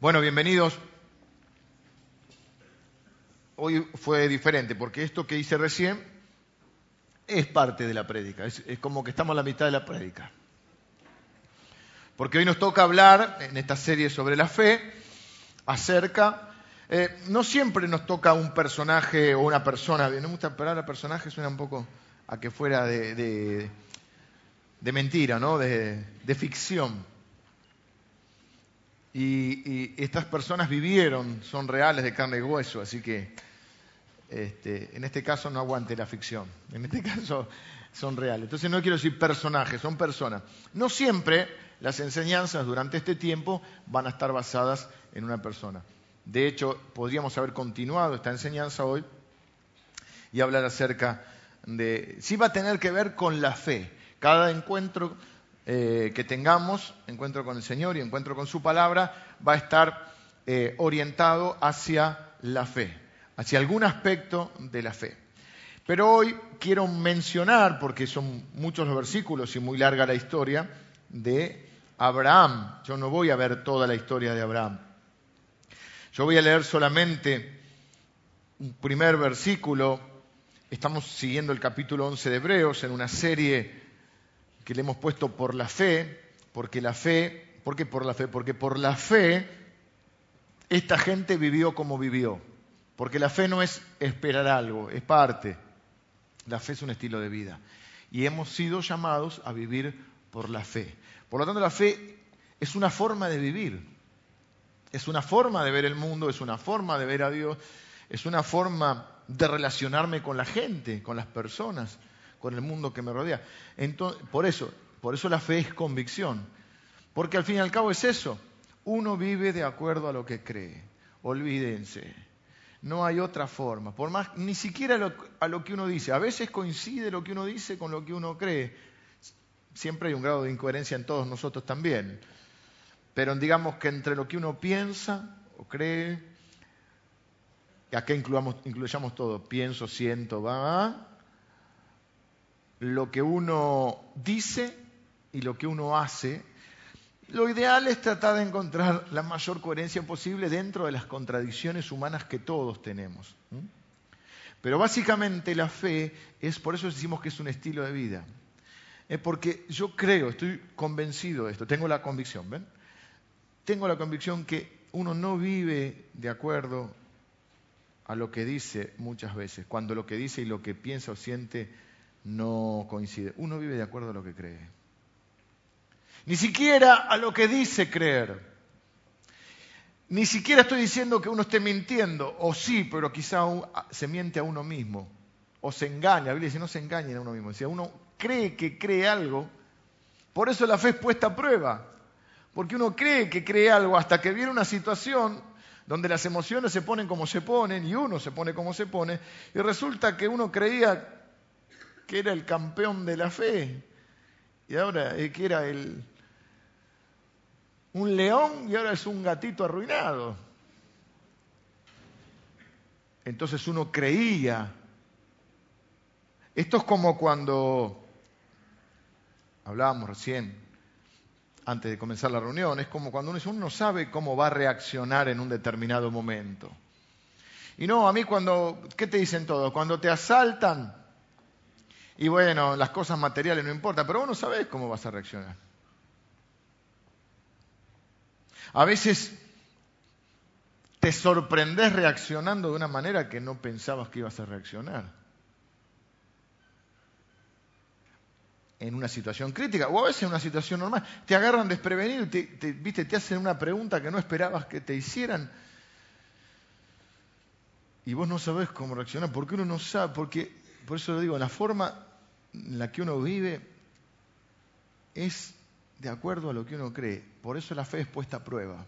Bueno, bienvenidos. Hoy fue diferente porque esto que hice recién es parte de la prédica, es, como que estamos a la mitad de la prédica. Porque hoy nos toca hablar en esta serie sobre la fe acerca, eh, no siempre nos toca un personaje o una persona, no me gusta la palabra personaje, suena un poco a que fuera de, de- de mentira, ¿no? de, de ficción. Y, estas personas vivieron, son reales de carne y hueso, así que este, en este caso no aguante la ficción, en este caso son reales. Entonces no quiero decir personajes, son personas. No siempre las enseñanzas durante este tiempo van a estar basadas en una persona. De hecho, podríamos haber continuado esta enseñanza hoy y hablar acerca de... Sí va a tener que ver con la fe. Cada encuentro eh, que tengamos, encuentro con el Señor y encuentro con su palabra, va a estar eh, orientado hacia la fe, hacia algún aspecto de la fe. Pero hoy quiero mencionar, porque son muchos los versículos y muy larga la historia, de Abraham. Yo no voy a ver toda la historia de Abraham. Yo voy a leer solamente un primer versículo. Estamos siguiendo el capítulo 11 de Hebreos en una serie que le hemos puesto por la fe, porque la fe, ¿por qué por la fe? Porque por la fe esta gente vivió como vivió. Porque la fe no es esperar algo, es parte. La fe es un estilo de vida. Y hemos sido llamados a vivir por la fe. Por lo tanto, la fe es una forma de vivir. Es una forma de ver el mundo, es una forma de ver a Dios, es una forma de relacionarme con la gente, con las personas, con el mundo que me rodea. Entonces, por eso, por eso la fe es convicción. Porque al fin y al cabo es eso. Uno vive de acuerdo a lo que cree. Olvídense. No hay otra forma. Por más, ni siquiera a lo que uno dice. A veces coincide lo que uno dice con lo que uno cree. Siempre hay un grado de incoherencia en todos nosotros también. Pero digamos que entre lo que uno piensa o cree, y acá incluamos, incluyamos todo, pienso, siento, va, lo que uno dice y lo que uno hace, lo ideal es tratar de encontrar la mayor coherencia posible dentro de las contradicciones humanas que todos tenemos. Pero básicamente la fe es, por eso decimos que es un estilo de vida. Es porque yo creo, estoy convencido de esto, tengo la convicción, ¿ven? Tengo la convicción que uno no vive de acuerdo a lo que dice muchas veces, cuando lo que dice y lo que piensa o siente no coincide. Uno vive de acuerdo a lo que cree. Ni siquiera a lo que dice creer. Ni siquiera estoy diciendo que uno esté mintiendo, o sí, pero quizá se miente a uno mismo, o se engaña. La Biblia dice, no se engañen a uno mismo. Si uno cree que cree algo, por eso la fe es puesta a prueba. Porque uno cree que cree algo hasta que viene una situación donde las emociones se ponen como se ponen y uno se pone como se pone, y resulta que uno creía que era el campeón de la fe, y ahora es que era el, un león y ahora es un gatito arruinado. Entonces uno creía. Esto es como cuando hablábamos recién, antes de comenzar la reunión, es como cuando uno uno no sabe cómo va a reaccionar en un determinado momento. Y no, a mí cuando, ¿qué te dicen todos? Cuando te asaltan, y bueno, las cosas materiales no importan, pero vos no sabés cómo vas a reaccionar. A veces te sorprendes reaccionando de una manera que no pensabas que ibas a reaccionar. En una situación crítica, o a veces en una situación normal. Te agarran desprevenido te, te- ¿viste? te hacen una pregunta que no esperabas que te hicieran. Y vos no sabés cómo reaccionar, porque uno no sabe, porque, por eso lo digo, la forma la que uno vive es de acuerdo a lo que uno cree. Por eso la fe es puesta a prueba.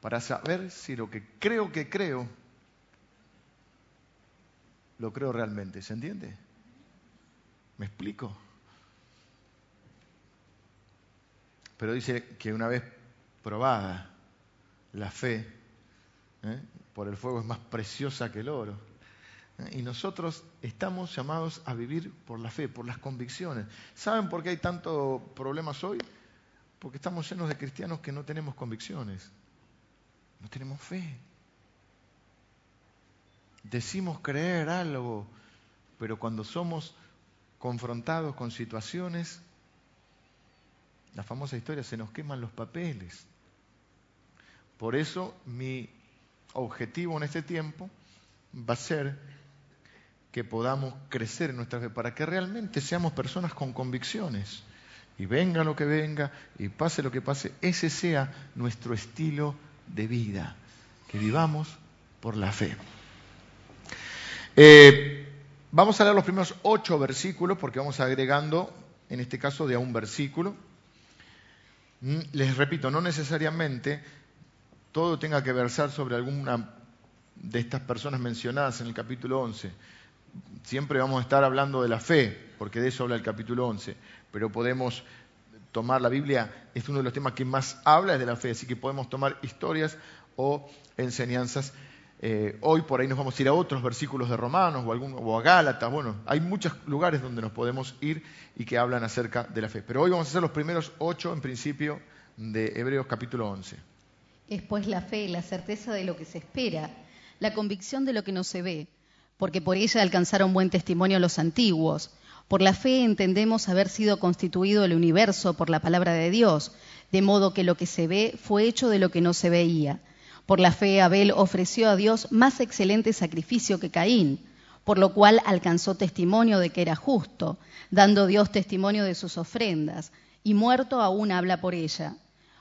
Para saber si lo que creo que creo, lo creo realmente. ¿Se entiende? ¿Me explico? Pero dice que una vez probada la fe, ¿eh? por el fuego es más preciosa que el oro. Y nosotros estamos llamados a vivir por la fe, por las convicciones. ¿Saben por qué hay tantos problemas hoy? Porque estamos llenos de cristianos que no tenemos convicciones. No tenemos fe. Decimos creer algo, pero cuando somos confrontados con situaciones, la famosa historia, se nos queman los papeles. Por eso mi objetivo en este tiempo va a ser que podamos crecer en nuestra fe, para que realmente seamos personas con convicciones. Y venga lo que venga, y pase lo que pase, ese sea nuestro estilo de vida, que vivamos por la fe. Eh, vamos a leer los primeros ocho versículos, porque vamos agregando, en este caso, de a un versículo. Mm, les repito, no necesariamente todo tenga que versar sobre alguna de estas personas mencionadas en el capítulo 11. Siempre vamos a estar hablando de la fe, porque de eso habla el capítulo 11, pero podemos tomar la Biblia, es uno de los temas que más habla es de la fe, así que podemos tomar historias o enseñanzas. Eh, hoy por ahí nos vamos a ir a otros versículos de Romanos o, algún, o a Gálatas, bueno, hay muchos lugares donde nos podemos ir y que hablan acerca de la fe. Pero hoy vamos a hacer los primeros ocho en principio de Hebreos capítulo 11. Es pues la fe, la certeza de lo que se espera, la convicción de lo que no se ve, porque por ella alcanzaron buen testimonio los antiguos. Por la fe entendemos haber sido constituido el universo por la palabra de Dios, de modo que lo que se ve fue hecho de lo que no se veía. Por la fe Abel ofreció a Dios más excelente sacrificio que Caín, por lo cual alcanzó testimonio de que era justo, dando Dios testimonio de sus ofrendas, y muerto aún habla por ella.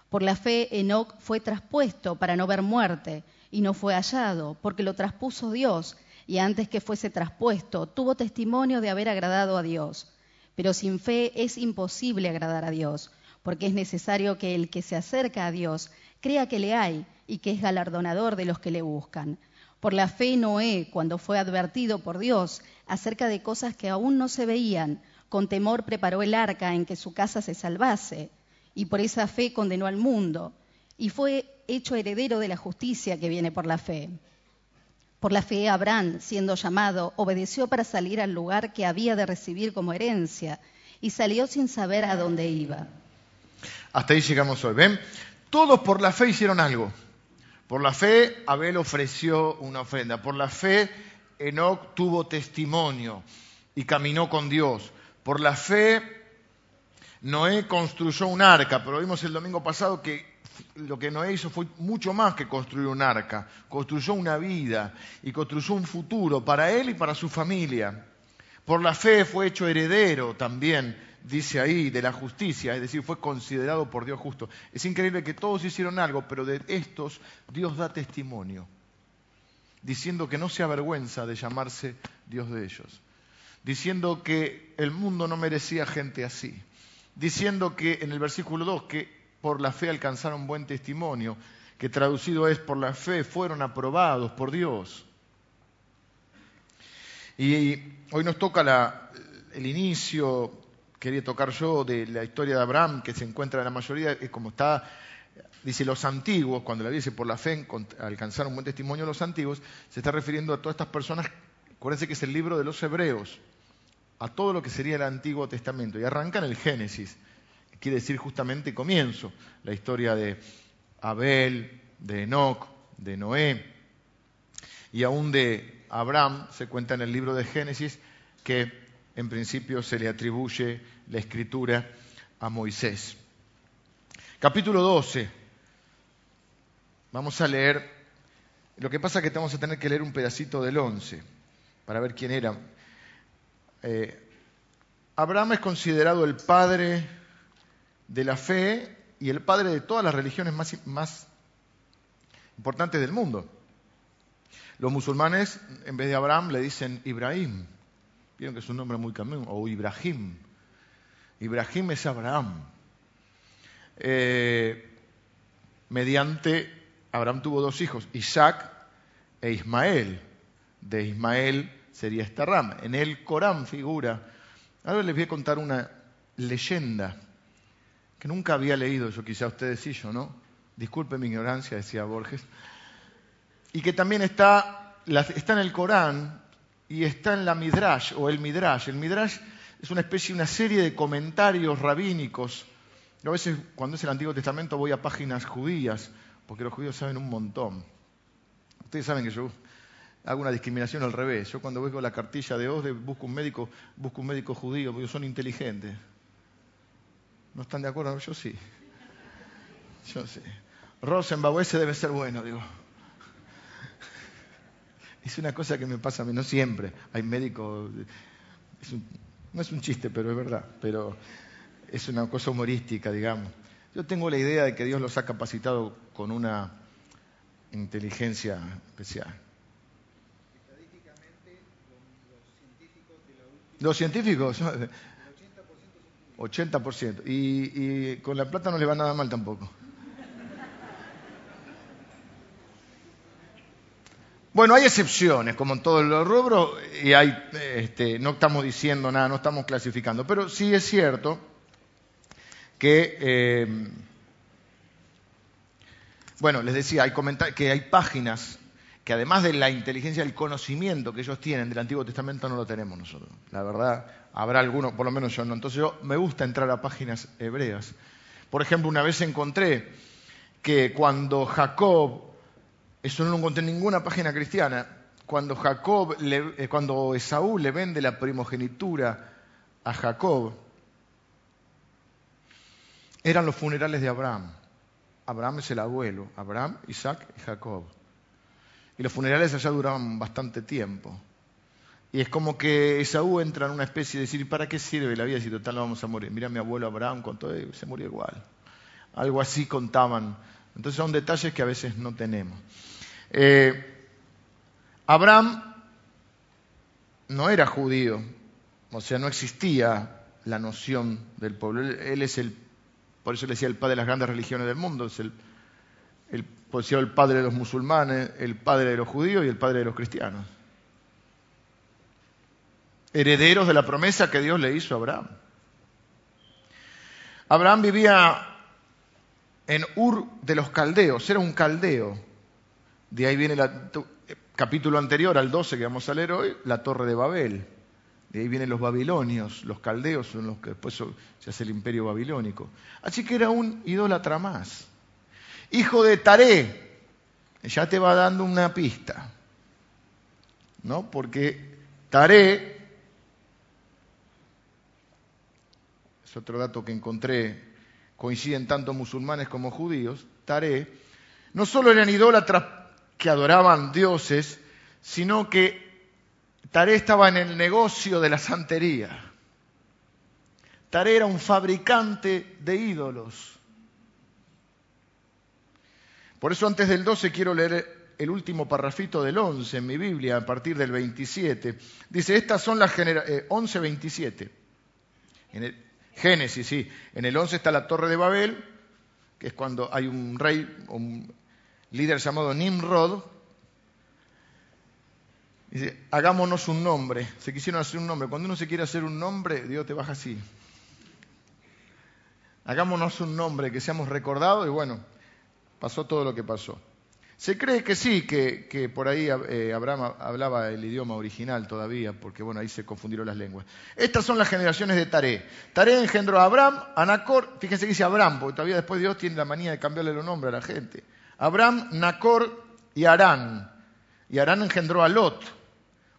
Por la fe Enoc fue traspuesto para no ver muerte, y no fue hallado, porque lo traspuso Dios, y antes que fuese traspuesto, tuvo testimonio de haber agradado a Dios. Pero sin fe es imposible agradar a Dios, porque es necesario que el que se acerca a Dios crea que le hay y que es galardonador de los que le buscan. Por la fe Noé, cuando fue advertido por Dios acerca de cosas que aún no se veían, con temor preparó el arca en que su casa se salvase, y por esa fe condenó al mundo, y fue hecho heredero de la justicia que viene por la fe. Por la fe Abraham, siendo llamado, obedeció para salir al lugar que había de recibir como herencia, y salió sin saber a dónde iba. Hasta ahí llegamos hoy. ¿Ven? Todos por la fe hicieron algo. Por la fe Abel ofreció una ofrenda. Por la fe Enoch tuvo testimonio y caminó con Dios. Por la fe Noé construyó un arca, pero vimos el domingo pasado que lo que Noé hizo fue mucho más que construir un arca. Construyó una vida y construyó un futuro para él y para su familia. Por la fe fue hecho heredero también, dice ahí, de la justicia, es decir, fue considerado por Dios justo. Es increíble que todos hicieron algo, pero de estos Dios da testimonio, diciendo que no se avergüenza de llamarse Dios de ellos, diciendo que el mundo no merecía gente así, diciendo que en el versículo 2 que por la fe alcanzaron buen testimonio, que traducido es por la fe fueron aprobados por Dios. Y hoy nos toca el inicio, quería tocar yo, de la historia de Abraham, que se encuentra en la mayoría, como está, dice los antiguos, cuando la dice por la fe alcanzaron buen testimonio los antiguos, se está refiriendo a todas estas personas, acuérdense que es el libro de los hebreos, a todo lo que sería el Antiguo Testamento, y arranca en el Génesis, quiere decir justamente comienzo, la historia de Abel, de Enoch, de Noé, y aún de Abraham se cuenta en el libro de Génesis que en principio se le atribuye la escritura a Moisés. Capítulo 12. Vamos a leer. Lo que pasa es que vamos a tener que leer un pedacito del 11 para ver quién era. Eh, Abraham es considerado el padre de la fe y el padre de todas las religiones más, importantes del mundo. Los musulmanes, en vez de Abraham, le dicen Ibrahim. Vieron que es un nombre muy común, o Ibrahim. Ibrahim es Abraham. Eh, mediante, Abraham tuvo dos hijos, Isaac e Ismael. De Ismael sería esta rama. En el Corán figura. Ahora les voy a contar una leyenda que nunca había leído, yo quizá ustedes sí, yo no. Disculpe mi ignorancia, decía Borges y que también está, está en el Corán y está en la Midrash o el Midrash. El Midrash es una especie, una serie de comentarios rabínicos. A veces, cuando es el Antiguo Testamento, voy a páginas judías porque los judíos saben un montón. Ustedes saben que yo hago una discriminación al revés. Yo cuando busco la cartilla de OSDE busco un médico, busco un médico judío, porque son inteligentes. ¿No están de acuerdo? Yo sí. Yo sí. Rosenbauer ese debe ser bueno, digo. Es una cosa que me pasa a mí, no siempre. Hay médicos, no es un chiste, pero es verdad, pero es una cosa humorística, digamos. Yo tengo la idea de que Dios los ha capacitado con una inteligencia especial. Los científicos, 80%. Y, y con la plata no le va nada mal tampoco. Bueno, hay excepciones, como en todos los rubros, y hay, este, no estamos diciendo nada, no estamos clasificando, pero sí es cierto que, eh, bueno, les decía, hay que hay páginas que además de la inteligencia, el conocimiento que ellos tienen del Antiguo Testamento no lo tenemos nosotros. La verdad, habrá algunos, por lo menos yo no. Entonces yo me gusta entrar a páginas hebreas. Por ejemplo, una vez encontré que cuando Jacob eso no lo encontré en ninguna página cristiana. Cuando, Jacob eh, cuando Esaú le vende la primogenitura a Jacob, eran los funerales de Abraham. Abraham es el abuelo, Abraham, Isaac y Jacob. Y los funerales allá duraban bastante tiempo. Y es como que Esaú entra en una especie de decir, ¿para qué sirve la vida si total no vamos a morir? Mira mi abuelo Abraham con todo, se murió igual. Algo así contaban. Entonces son detalles que a veces no tenemos. Eh, Abraham no era judío, o sea, no existía la noción del pueblo. Él, es el, por eso le decía el padre de las grandes religiones del mundo, es el, el padre de los musulmanes, el padre de los judíos y el padre de los cristianos. Herederos de la promesa que Dios le hizo a Abraham. Abraham vivía en Ur de los caldeos, era un caldeo. De ahí viene el capítulo anterior al 12 que vamos a leer hoy, la torre de Babel. De ahí vienen los babilonios, los caldeos son los que después se hace el imperio babilónico. Así que era un idólatra más. Hijo de Taré, ya te va dando una pista. ¿No? Porque Taré, es otro dato que encontré, coinciden tanto musulmanes como judíos, Taré, no solo eran idólatras que adoraban dioses, sino que Taré estaba en el negocio de la santería. Taré era un fabricante de ídolos. Por eso antes del 12 quiero leer el último parrafito del 11 en mi Biblia, a partir del 27. Dice, estas son las generaciones, eh, 11, 27. En el Génesis, sí. En el 11 está la Torre de Babel, que es cuando hay un rey, un líder llamado Nimrod, dice, hagámonos un nombre. Se quisieron hacer un nombre. Cuando uno se quiere hacer un nombre, Dios te baja así. Hagámonos un nombre, que seamos recordados y bueno, pasó todo lo que pasó. Se cree que sí, que, por ahí eh, Abraham hablaba el idioma original todavía, porque bueno, ahí se confundieron las lenguas. Estas son las generaciones de Taré. Taré engendró a Abraham, a Nacor, fíjense que dice Abraham, porque todavía después Dios tiene la manía de cambiarle los nombres a la gente. Abraham, Nacor y Arán. Y Arán engendró a Lot.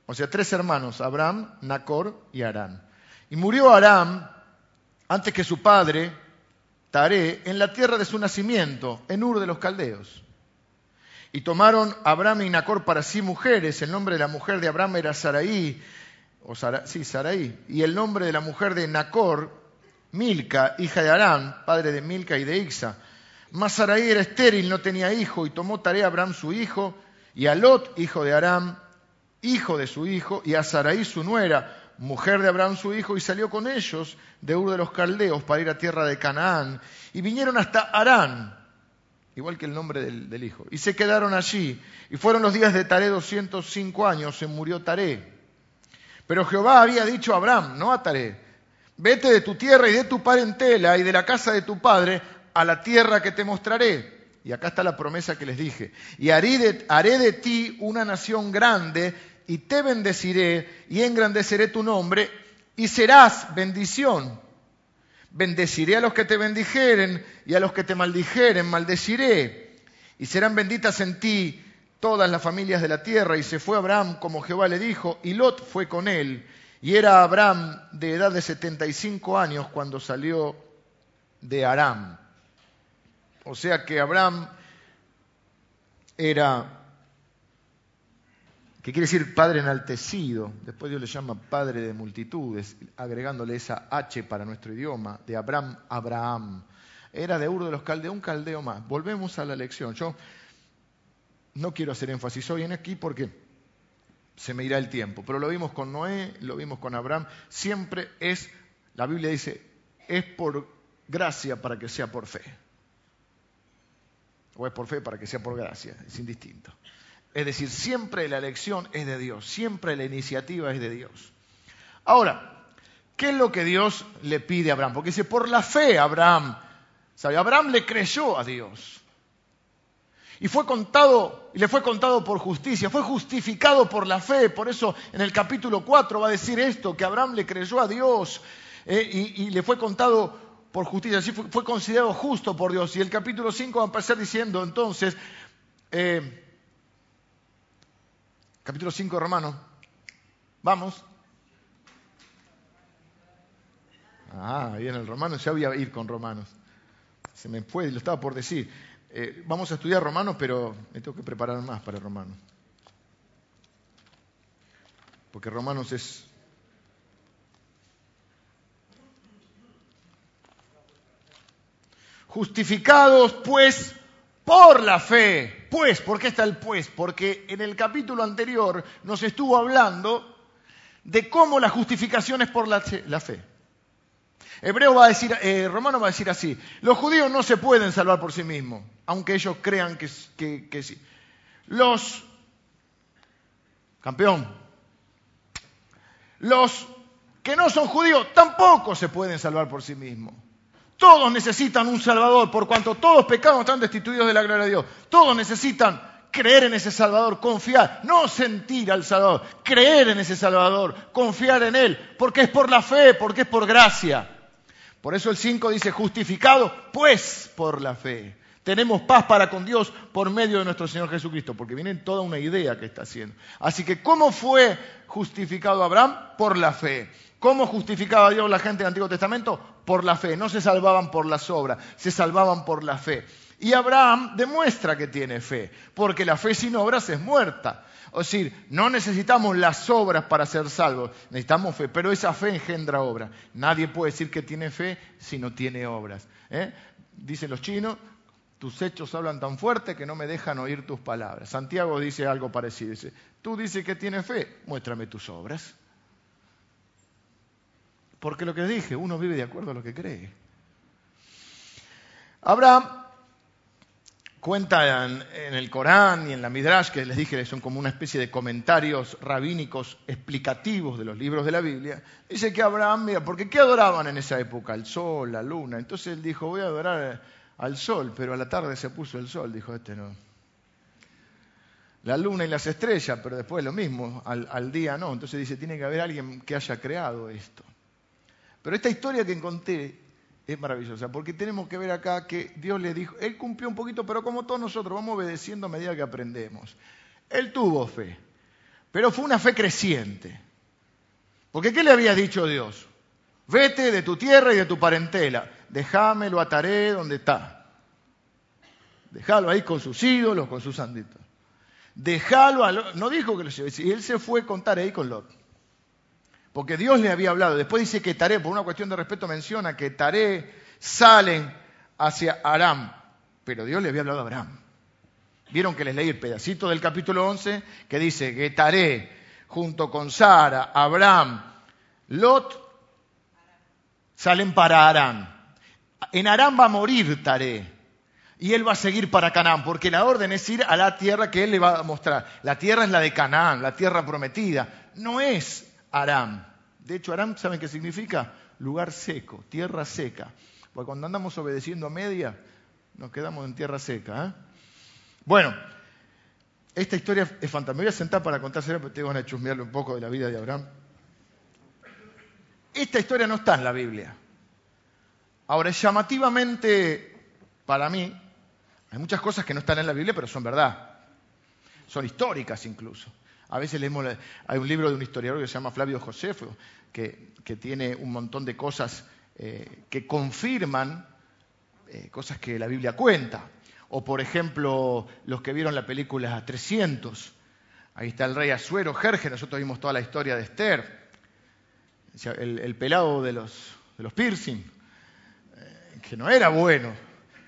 O sea, tres hermanos, Abraham, Nacor y Arán. Y murió Aram antes que su padre, Taré, en la tierra de su nacimiento, en Ur de los Caldeos. Y tomaron Abraham y Nacor para sí mujeres. El nombre de la mujer de Abraham era Saraí, sí, Saraí. Y el nombre de la mujer de Nacor, Milca, hija de Arán, padre de Milca y de Ixa. Mas Sarai era estéril, no tenía hijo, y tomó tarea a Abraham su hijo, y a Lot, hijo de Aram, hijo de su hijo, y a Sarai su nuera, mujer de Abraham su hijo, y salió con ellos de Ur de los Caldeos para ir a tierra de Canaán, y vinieron hasta Arán, igual que el nombre del, hijo, y se quedaron allí, y fueron los días de Taré 205 años, se murió Taré. Pero Jehová había dicho a Abraham, no a Taré, vete de tu tierra y de tu parentela y de la casa de tu padre a la tierra que te mostraré. Y acá está la promesa que les dije. Y haré de, ti una nación grande y te bendeciré y engrandeceré tu nombre y serás bendición. Bendeciré a los que te bendijeren y a los que te maldijeren maldeciré. y serán benditas en ti todas las familias de la tierra. Y se fue Abraham como Jehová le dijo, y Lot fue con él. Y era Abraham de edad de 75 años cuando salió de Aram. O sea que Abraham era, que quiere decir padre enaltecido, después Dios le llama padre de multitudes, agregándole esa H para nuestro idioma, de Abraham, Abraham. Era de Ur de los Caldeos, un caldeo más. Volvemos a la lección. Yo no quiero hacer énfasis hoy en aquí porque se me irá el tiempo, pero lo vimos con Noé, lo vimos con Abraham, siempre es, la Biblia dice, es por gracia para que sea por fe. O es por fe para que sea por gracia, es indistinto. Es decir, siempre la elección es de Dios, siempre la iniciativa es de Dios. Ahora, ¿qué es lo que Dios le pide a Abraham? Porque dice, por la fe Abraham, ¿sabe? Abraham le creyó a Dios. Y fue contado, y le fue contado por justicia, fue justificado por la fe. Por eso en el capítulo 4 va a decir esto, que Abraham le creyó a Dios eh, y, le fue contado por justicia, así fue, considerado justo por Dios. Y el capítulo 5 va a empezar diciendo entonces, eh, capítulo 5 de Romanos, vamos. Ah, ahí en el Romano, ya voy a ir con Romanos. Se me fue, lo estaba por decir. Eh, vamos a estudiar Romanos, pero me tengo que preparar más para Romanos. Porque Romanos es... Justificados pues por la fe. Pues, ¿por qué está el pues? Porque en el capítulo anterior nos estuvo hablando de cómo la justificación es por la fe. Hebreo va a decir, eh, Romano va a decir así, los judíos no se pueden salvar por sí mismos, aunque ellos crean que, que sí. Los, campeón, los que no son judíos tampoco se pueden salvar por sí mismos. Todos necesitan un Salvador, por cuanto todos pecados están destituidos de la gloria de Dios. Todos necesitan creer en ese Salvador, confiar, no sentir al Salvador, creer en ese Salvador, confiar en Él, porque es por la fe, porque es por gracia. Por eso el 5 dice, justificado pues por la fe. Tenemos paz para con Dios por medio de nuestro Señor Jesucristo, porque viene toda una idea que está haciendo. Así que, ¿cómo fue justificado Abraham? Por la fe. ¿Cómo justificaba Dios la gente del Antiguo Testamento? Por la fe. No se salvaban por las obras, se salvaban por la fe. Y Abraham demuestra que tiene fe, porque la fe sin obras es muerta. Es decir, no necesitamos las obras para ser salvos, necesitamos fe, pero esa fe engendra obra. Nadie puede decir que tiene fe si no tiene obras. ¿eh? Dicen los chinos, tus hechos hablan tan fuerte que no me dejan oír tus palabras. Santiago dice algo parecido, tú dices que tienes fe, muéstrame tus obras. Porque lo que dije, uno vive de acuerdo a lo que cree. Abraham cuenta en, el Corán y en la Midrash, que les dije son como una especie de comentarios rabínicos explicativos de los libros de la Biblia, dice que Abraham, mira, porque ¿qué adoraban en esa época? El sol, la luna. Entonces él dijo, voy a adorar al sol, pero a la tarde se puso el sol, dijo este no. La luna y las estrellas, pero después lo mismo, al, al día no. Entonces dice, tiene que haber alguien que haya creado esto. Pero esta historia que encontré es maravillosa, porque tenemos que ver acá que Dios le dijo, Él cumplió un poquito, pero como todos nosotros, vamos obedeciendo a medida que aprendemos. Él tuvo fe, pero fue una fe creciente. Porque ¿qué le había dicho Dios? Vete de tu tierra y de tu parentela, déjame, lo ataré donde está. Déjalo ahí con sus ídolos, con sus sanditos. Déjalo, no dijo que lo lleve, él se fue con Taré y con Lot. Porque Dios le había hablado. Después dice que Taré, por una cuestión de respeto, menciona que Taré salen hacia Aram. Pero Dios le había hablado a Abraham. Vieron que les leí el pedacito del capítulo 11 que dice que Taré, junto con Sara, Abraham, Lot, salen para Aram. En Aram va a morir Taré. Y él va a seguir para Canaán, porque la orden es ir a la tierra que él le va a mostrar. La tierra es la de Canaán, la tierra prometida. No es Aram. De hecho, Aram, ¿saben qué significa? Lugar seco, tierra seca. Porque cuando andamos obedeciendo a media, nos quedamos en tierra seca. ¿eh? Bueno, esta historia es fantástica. Me voy a sentar para contársela, porque tengo van a chusmearle un poco de la vida de Abraham. Esta historia no está en la Biblia. Ahora, llamativamente, para mí, Hay muchas cosas que no están en la Biblia, pero son verdad. Son históricas incluso. A veces leemos, hay un libro de un historiador que se llama Flavio Josefo, que, tiene un montón de cosas eh, que confirman eh, cosas que la Biblia cuenta. O por ejemplo, los que vieron la película 300. Ahí está el rey Asuero, Jerje, nosotros vimos toda la historia de Esther. El, pelado de los, de los piercing, eh, que no era bueno.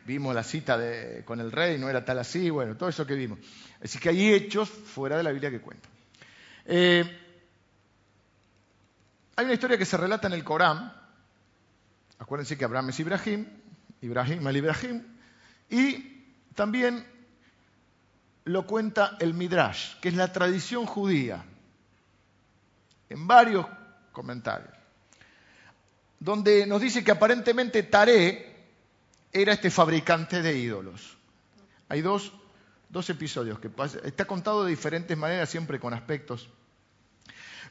Vimos la cita con el rey, no era tal así, bueno, todo eso que vimos. Así que hay hechos fuera de la Biblia que cuentan. Eh, hay una historia que se relata en el Corán. Acuérdense que Abraham es Ibrahim, Ibrahim es Ibrahim, y también lo cuenta el Midrash, que es la tradición judía, en varios comentarios, donde nos dice que aparentemente Taré era este fabricante de ídolos. Hay dos dos episodios, que está contado de diferentes maneras, siempre con aspectos.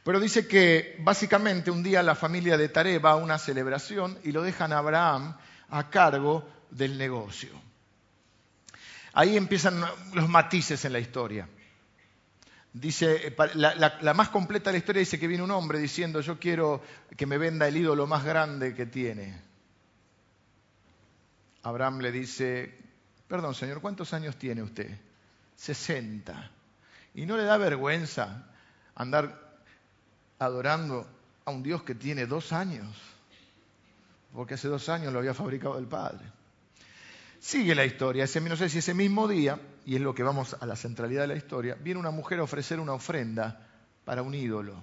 Pero dice que básicamente un día la familia de Taré va a una celebración y lo dejan a Abraham a cargo del negocio. Ahí empiezan los matices en la historia. Dice, la, la, más completa de la historia dice que viene un hombre diciendo, yo quiero que me venda el ídolo más grande que tiene. Abraham le dice, perdón señor, ¿cuántos años tiene usted? 60. ¿Y no le da vergüenza andar adorando a un Dios que tiene dos años? Porque hace dos años lo había fabricado el Padre. Sigue la historia, ese, no sé si ese mismo día, y es lo que vamos a la centralidad de la historia, viene una mujer a ofrecer una ofrenda para un ídolo.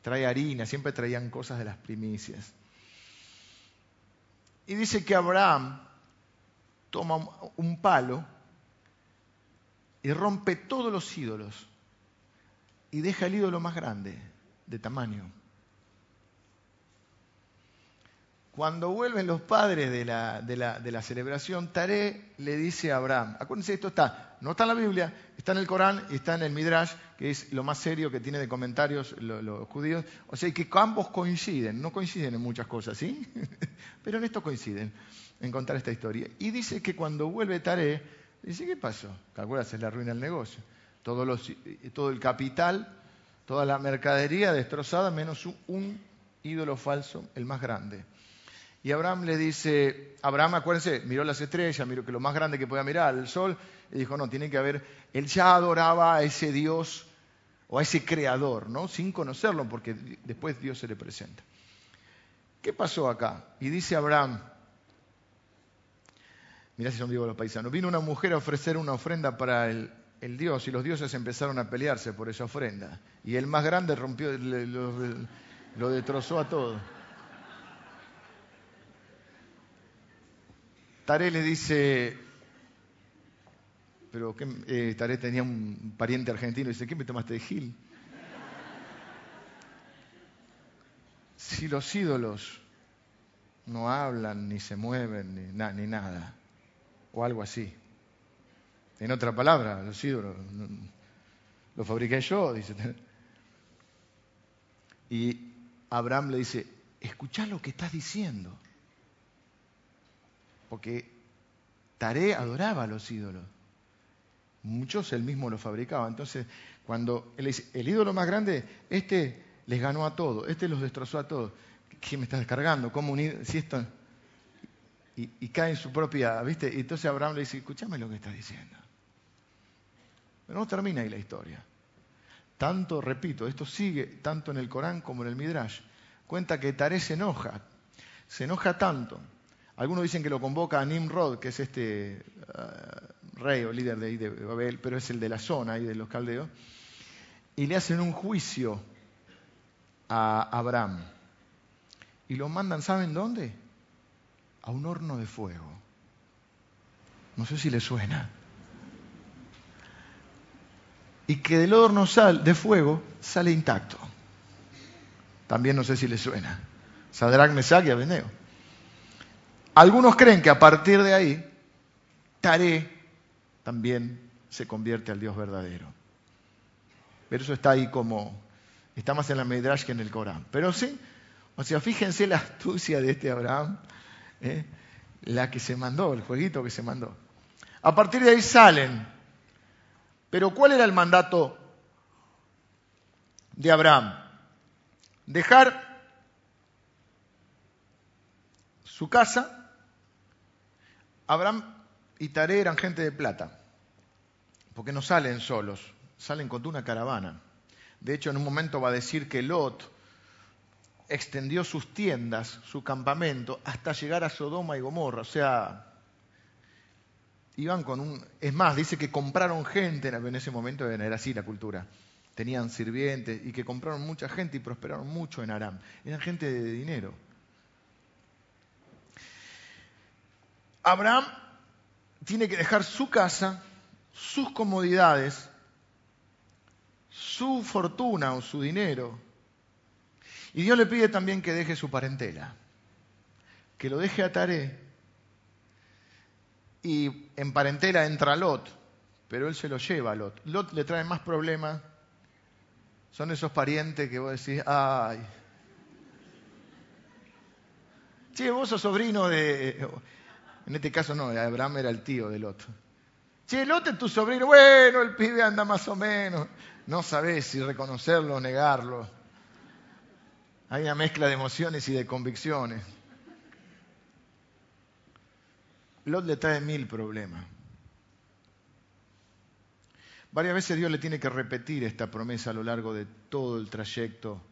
Trae harina, siempre traían cosas de las primicias. Y dice que Abraham toma un palo y rompe todos los ídolos y deja el ídolo más grande de tamaño. Cuando vuelven los padres de la, de la, celebración, Taré le dice a Abraham, acuérdense, esto está, no está en la Biblia, está en el Corán y está en el Midrash, que es lo más serio que tiene de comentarios los, judíos. O sea, que ambos coinciden, no coinciden en muchas cosas, ¿sí? Pero en esto coinciden, en contar esta historia. Y dice que cuando vuelve Taré, Dice, ¿qué pasó? Calcula, se le arruina el negocio. Todo, todo, el capital, toda la mercadería destrozada, menos un ídolo falso, el más grande. Y Abraham le dice, Abraham, acuérdense, miró las estrellas, miró que lo más grande que podía mirar, el sol, y dijo, no, tiene que haber, él ya adoraba a ese Dios o a ese creador, ¿no? Sin conocerlo, porque después Dios se le presenta. ¿Qué pasó acá? Y dice Abraham, Mirá si son vivos los paisanos. Vino una mujer a ofrecer una ofrenda para el, dios y los dioses empezaron a pelearse por esa ofrenda. Y el más grande rompió, lo, destrozó a todo. Taré le dice, pero eh, Taré tenía un pariente argentino y dice, ¿qué me tomaste de Gil? Si los ídolos no hablan, ni se mueven, ni nada, o algo así. En otra palabra, los ídolos lo fabriqué yo, dice. Y Abraham le dice, escucha lo que estás diciendo. Porque Taré adoraba a los ídolos. Muchos él mismo los fabricaba. Entonces, cuando él dice, el ídolo más grande, este les ganó a todos, este los destrozó a todos. ¿Qué me estás descargando? ¿Cómo unir? Si esto y, cae en su propia, ¿viste? Y entonces Abraham le dice, escúchame lo que está diciendo. Pero no termina ahí la historia. Tanto, repito, esto sigue tanto en el Corán como en el Midrash. Cuenta que Taré se enoja, se enoja tanto. Algunos dicen que lo convoca a Nimrod, que es este uh, rey o líder de, ahí de Babel, pero es el de la zona ahí de los caldeos, y le hacen un juicio a Abraham. Y lo mandan, ¿saben dónde? a un horno de fuego. No sé si le suena. Y que del horno sal, de fuego sale intacto. También no sé si le suena. Sadrach, Mesach y Abednego. Algunos creen que a partir de ahí, Taré también se convierte al Dios verdadero. Pero eso está ahí como, está más en la Midrash que en el Corán. Pero sí, o sea, fíjense la astucia de este Abraham ¿eh? la que se mandó, el jueguito que se mandó. A partir de ahí salen. Pero ¿cuál era el mandato de Abraham? Dejar su casa. Abraham y Taré eran gente de plata, porque no salen solos, salen con una caravana. De hecho, en un momento va a decir que Lot extendió sus tiendas, su campamento, hasta llegar a Sodoma y Gomorra. O sea, iban con un... Es más, dice que compraron gente en ese momento, era así la cultura. Tenían sirvientes y que compraron mucha gente y prosperaron mucho en Aram. Eran gente de dinero. Abraham tiene que dejar su casa, sus comodidades, su fortuna o su dinero. Y Dios le pide también que deje su parentela, que lo deje a Taré. Y en parentela entra Lot, pero él se lo lleva a Lot. Lot le trae más problemas. Son esos parientes que vos decís, ay. Che, vos sos sobrino de. En este caso no, Abraham era el tío de Lot. Che, Lot es tu sobrino. Bueno, el pibe anda más o menos no sabes si reconocerlo o negarlo. Hay una mezcla de emociones y de convicciones. Lot le trae mil problemas. Varias veces Dios le tiene que repetir esta promesa a lo largo de todo el trayecto.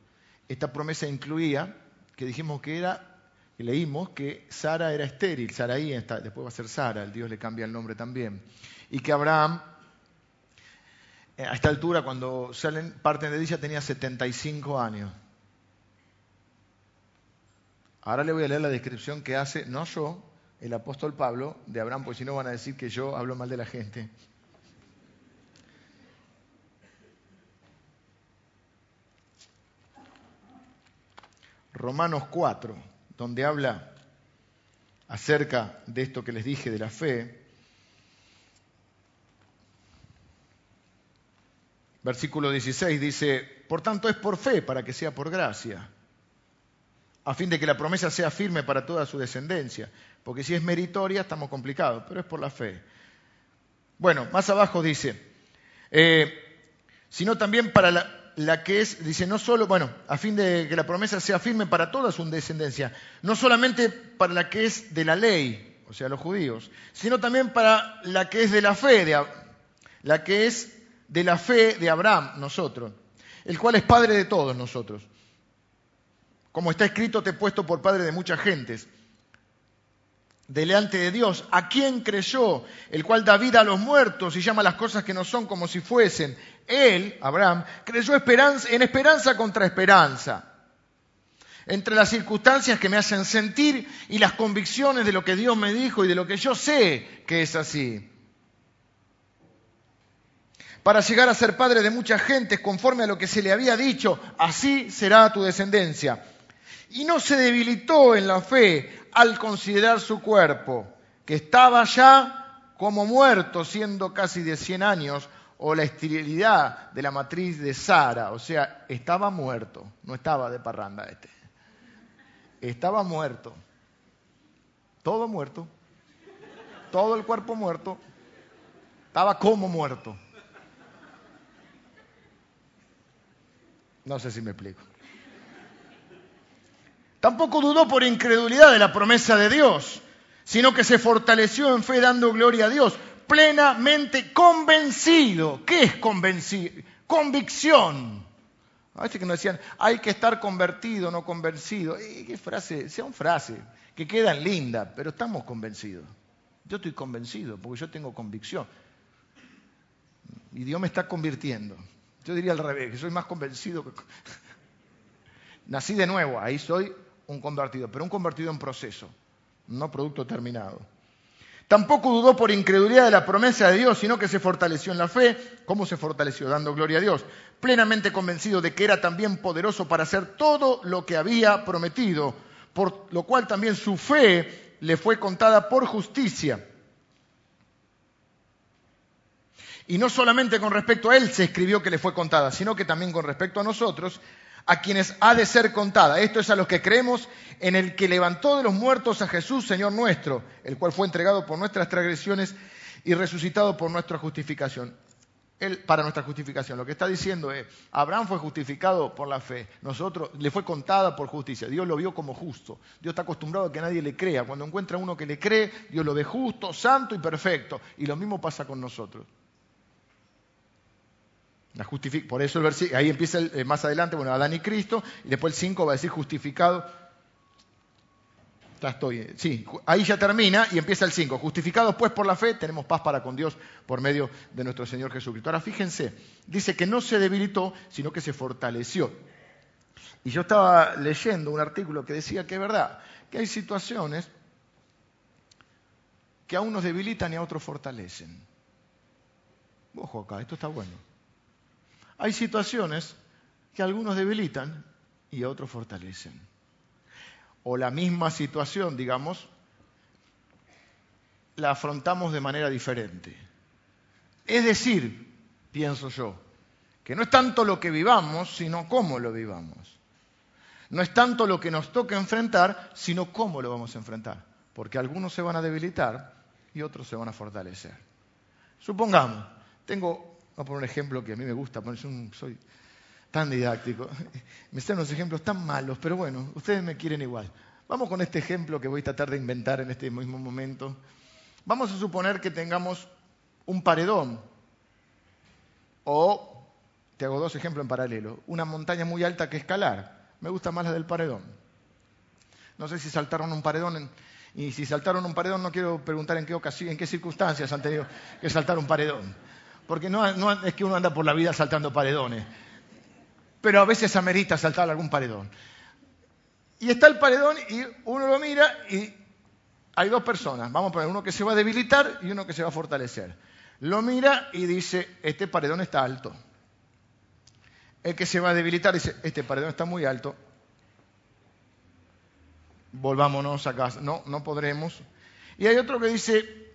Esta promesa incluía, que dijimos que era, que leímos que Sara era estéril, Saraí, después va a ser Sara, el Dios le cambia el nombre también, y que Abraham eh, a esta altura, cuando salen, parten de ella, tenía 75 años. Ahora le voy a leer la descripción que hace, no yo, el apóstol Pablo, de Abraham, pues si no van a decir que yo hablo mal de la gente. Romanos 4, donde habla acerca de esto que les dije de la fe, Versículo 16 dice, por tanto es por fe para que sea por gracia, a fin de que la promesa sea firme para toda su descendencia, porque si es meritoria estamos complicados, pero es por la fe. Bueno, más abajo dice, eh, sino también para la, que es, dice, no solo, bueno, a fin de que la promesa sea firme para toda su descendencia, no solamente para la que es de la ley, o sea, los judíos, sino también para la que es de la fe, de, la que es de la fe de Abraham, nosotros, el cual es padre de todos nosotros. Como está escrito, te he puesto por padre de muchas gentes. Delante de Dios, a quien creyó, el cual da vida a los muertos y llama las cosas que no son como si fuesen. Él, Abraham, creyó esperanza, en esperanza contra esperanza. Entre las circunstancias que me hacen sentir y las convicciones de lo que Dios me dijo y de lo que yo sé que es así para llegar a ser padre de muchas gentes, conforme a lo que se le había dicho, así será tu descendencia. Y no se debilitó en la fe al considerar su cuerpo, que estaba ya como muerto, siendo casi de 100 años, o la esterilidad de la matriz de Sara, o sea, estaba muerto, no estaba de parranda este, estaba muerto, todo muerto, todo el cuerpo muerto, estaba como muerto. No sé si me explico. Tampoco dudó por incredulidad de la promesa de Dios, sino que se fortaleció en fe dando gloria a Dios, plenamente convencido. ¿Qué es convencido? Convicción. A veces que nos decían, hay que estar convertido, no convencido. ¿Qué frase? Sea una frase que quedan linda, pero estamos convencidos. Yo estoy convencido porque yo tengo convicción. Y Dios me está convirtiendo. Yo diría al revés, que soy más convencido que... Nací de nuevo, ahí soy un convertido, pero un convertido en proceso, no producto terminado. Tampoco dudó por incredulidad de la promesa de Dios, sino que se fortaleció en la fe. ¿Cómo se fortaleció? Dando gloria a Dios. Plenamente convencido de que era también poderoso para hacer todo lo que había prometido, por lo cual también su fe le fue contada por justicia. Y no solamente con respecto a él se escribió que le fue contada, sino que también con respecto a nosotros, a quienes ha de ser contada. Esto es a los que creemos en el que levantó de los muertos a Jesús, Señor nuestro, el cual fue entregado por nuestras transgresiones y resucitado por nuestra justificación. Él, para nuestra justificación. Lo que está diciendo es, Abraham fue justificado por la fe, nosotros le fue contada por justicia, Dios lo vio como justo. Dios está acostumbrado a que nadie le crea. Cuando encuentra uno que le cree, Dios lo ve justo, santo y perfecto. Y lo mismo pasa con nosotros. Por eso el versículo, ahí empieza eh, más adelante, bueno, Adán y Cristo, y después el 5 va a decir justificado ya estoy. Sí, ahí ya termina y empieza el 5. Justificados pues por la fe, tenemos paz para con Dios por medio de nuestro Señor Jesucristo. Ahora fíjense, dice que no se debilitó, sino que se fortaleció. Y yo estaba leyendo un artículo que decía que es verdad, que hay situaciones que a unos debilitan y a otros fortalecen. Ojo acá, esto está bueno. Hay situaciones que algunos debilitan y otros fortalecen o la misma situación, digamos, la afrontamos de manera diferente. Es decir, pienso yo, que no es tanto lo que vivamos, sino cómo lo vivamos. No es tanto lo que nos toca enfrentar, sino cómo lo vamos a enfrentar. Porque algunos se van a debilitar y otros se van a fortalecer. Supongamos, tengo, a poner un ejemplo que a mí me gusta, soy tan didáctico. Me están unos ejemplos tan malos, pero bueno, ustedes me quieren igual. Vamos con este ejemplo que voy a tratar de inventar en este mismo momento. Vamos a suponer que tengamos un paredón o, te hago dos ejemplos en paralelo, una montaña muy alta que escalar. Me gusta más la del paredón. No sé si saltaron un paredón y si saltaron un paredón no quiero preguntar en qué ocasión, en qué circunstancias han tenido que saltar un paredón. Porque no, es que uno anda por la vida saltando paredones pero a veces amerita saltar algún paredón. Y está el paredón y uno lo mira y hay dos personas. Vamos a poner uno que se va a debilitar y uno que se va a fortalecer. Lo mira y dice, este paredón está alto. El que se va a debilitar dice, este paredón está muy alto. Volvámonos a casa. No, no podremos. Y hay otro que dice,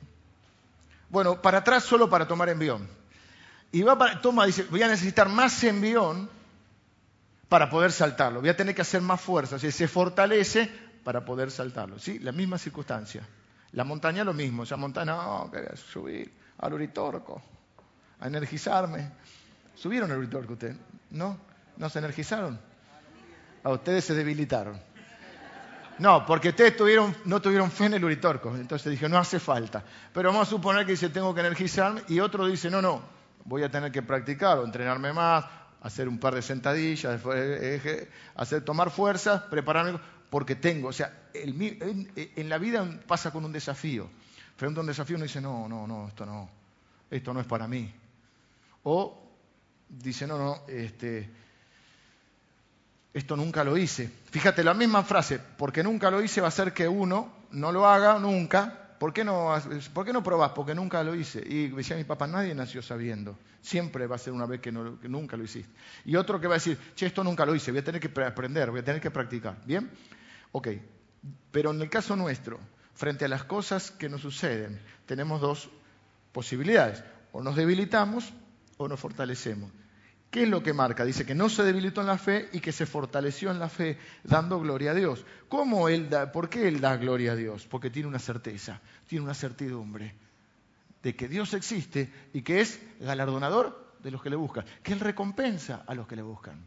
bueno, para atrás solo para tomar envión. Y va para, toma, dice, voy a necesitar más envión para poder saltarlo. Voy a tener que hacer más fuerza. Si se fortalece para poder saltarlo. ¿Sí? La misma circunstancia. La montaña lo mismo. Esa montaña, no, quería subir al Uritorco, a energizarme. ¿Subieron al Uritorco ustedes? ¿No? ¿No se energizaron? A ustedes se debilitaron. No, porque ustedes no tuvieron fe en el Uritorco. Entonces dije, no hace falta. Pero vamos a suponer que dice, tengo que energizarme. Y otro dice, no, no, voy a tener que practicar o entrenarme más hacer un par de sentadillas, hacer tomar fuerza, prepararme, porque tengo. O sea, en, la vida pasa con un desafío. Frente a un desafío uno dice, no, no, no, esto no, esto no es para mí. O dice, no, no, este, esto nunca lo hice. Fíjate, la misma frase, porque nunca lo hice va a ser que uno no lo haga nunca ¿Por qué, no, ¿Por qué no probás? Porque nunca lo hice. Y decía mi papá, nadie nació sabiendo. Siempre va a ser una vez que, nunca lo hiciste. Y otro que va a decir, che, esto nunca lo hice, voy a tener que aprender, voy a tener que practicar. ¿Bien? Ok. Pero en el caso nuestro, frente a las cosas que nos suceden, tenemos dos posibilidades. O nos debilitamos o nos fortalecemos. ¿Qué es lo que marca? Dice que no se debilitó en la fe y que se fortaleció en la fe, dando gloria a Dios. ¿Cómo él da, ¿Por qué él da gloria a Dios? Porque tiene una certeza, tiene una certidumbre de que Dios existe y que es galardonador de los que le buscan, que Él recompensa a los que le buscan.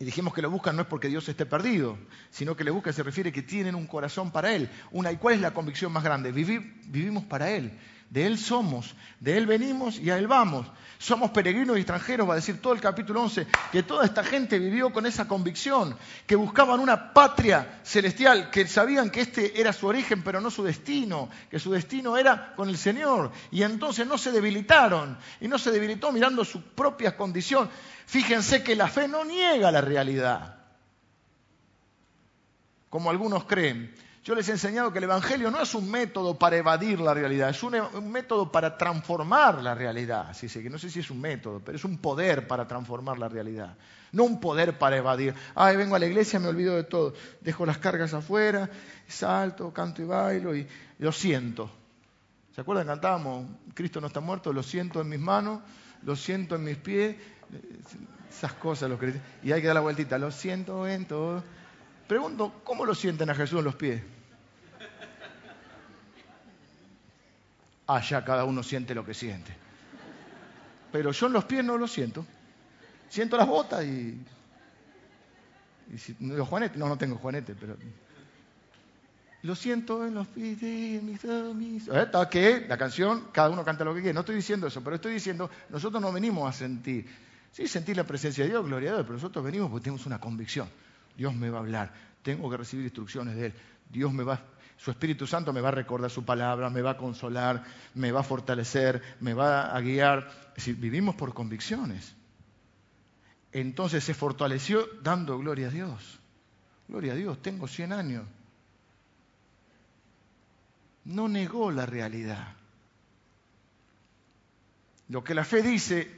Y dijimos que lo buscan no es porque Dios esté perdido, sino que le buscan se refiere que tienen un corazón para Él. Una, ¿Y cuál es la convicción más grande? vivimos para Él. De Él somos, de Él venimos y a Él vamos. Somos peregrinos y extranjeros, va a decir todo el capítulo 11, que toda esta gente vivió con esa convicción, que buscaban una patria celestial, que sabían que este era su origen, pero no su destino, que su destino era con el Señor. Y entonces no se debilitaron, y no se debilitó mirando su propia condición. Fíjense que la fe no niega la realidad, como algunos creen. Yo les he enseñado que el Evangelio no es un método para evadir la realidad, es un, método para transformar la realidad. Sí, sí, que no sé si es un método, pero es un poder para transformar la realidad. No un poder para evadir. Ay, vengo a la iglesia, me olvido de todo. Dejo las cargas afuera, salto, canto y bailo y lo siento. ¿Se acuerdan? Cantábamos, Cristo no está muerto, lo siento en mis manos, lo siento en mis pies. Esas cosas, los y hay que dar la vueltita, lo siento en todo. Pregunto, ¿cómo lo sienten a Jesús en los pies? Allá cada uno siente lo que siente. Pero yo en los pies no lo siento. Siento las botas y. y los juanetes, no, no tengo juanete, pero. Lo siento en los pies de mis amigos. ¿Eh? que la canción, cada uno canta lo que quiere. No estoy diciendo eso, pero estoy diciendo, nosotros no venimos a sentir. Sí, sentir la presencia de Dios, gloria a Dios, pero nosotros venimos porque tenemos una convicción. Dios me va a hablar, tengo que recibir instrucciones de Él. Dios me va, su Espíritu Santo me va a recordar su palabra, me va a consolar, me va a fortalecer, me va a guiar. Es decir, vivimos por convicciones. Entonces se fortaleció dando gloria a Dios. Gloria a Dios, tengo 100 años. No negó la realidad. Lo que la fe dice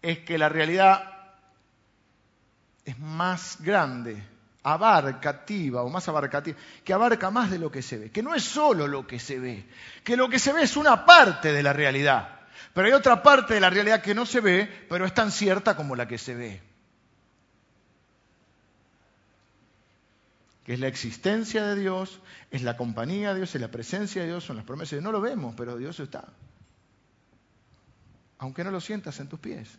es que la realidad es más grande abarcativa o más abarcativa, que abarca más de lo que se ve, que no es solo lo que se ve, que lo que se ve es una parte de la realidad, pero hay otra parte de la realidad que no se ve, pero es tan cierta como la que se ve. que es la existencia de Dios, es la compañía de Dios, es la presencia de Dios, son las promesas de Dios. No lo vemos, pero Dios está. Aunque no lo sientas en tus pies.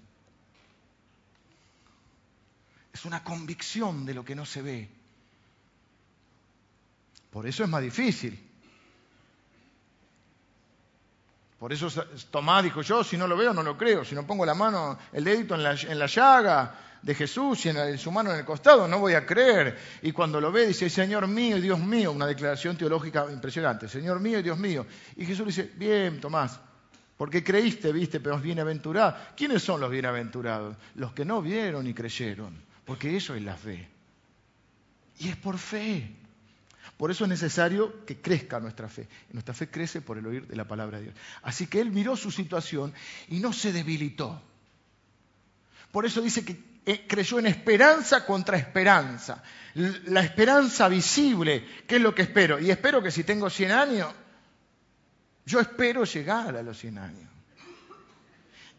Es una convicción de lo que no se ve. Por eso es más difícil. Por eso Tomás dijo, yo si no lo veo no lo creo, si no pongo la mano, el dedito en la, en la llaga de Jesús y en, su mano en el costado, no voy a creer. Y cuando lo ve dice, Señor mío y Dios mío, una declaración teológica impresionante, Señor mío y Dios mío. Y Jesús dice, bien, Tomás, porque creíste, viste, pero bienaventurados. ¿Quiénes son los bienaventurados? Los que no vieron y creyeron porque eso es la fe. Y es por fe. Por eso es necesario que crezca nuestra fe. nuestra fe crece por el oír de la palabra de Dios. Así que él miró su situación y no se debilitó. Por eso dice que eh, creyó en esperanza contra esperanza. La esperanza visible, ¿qué es lo que espero? Y espero que si tengo 100 años, yo espero llegar a los 100 años.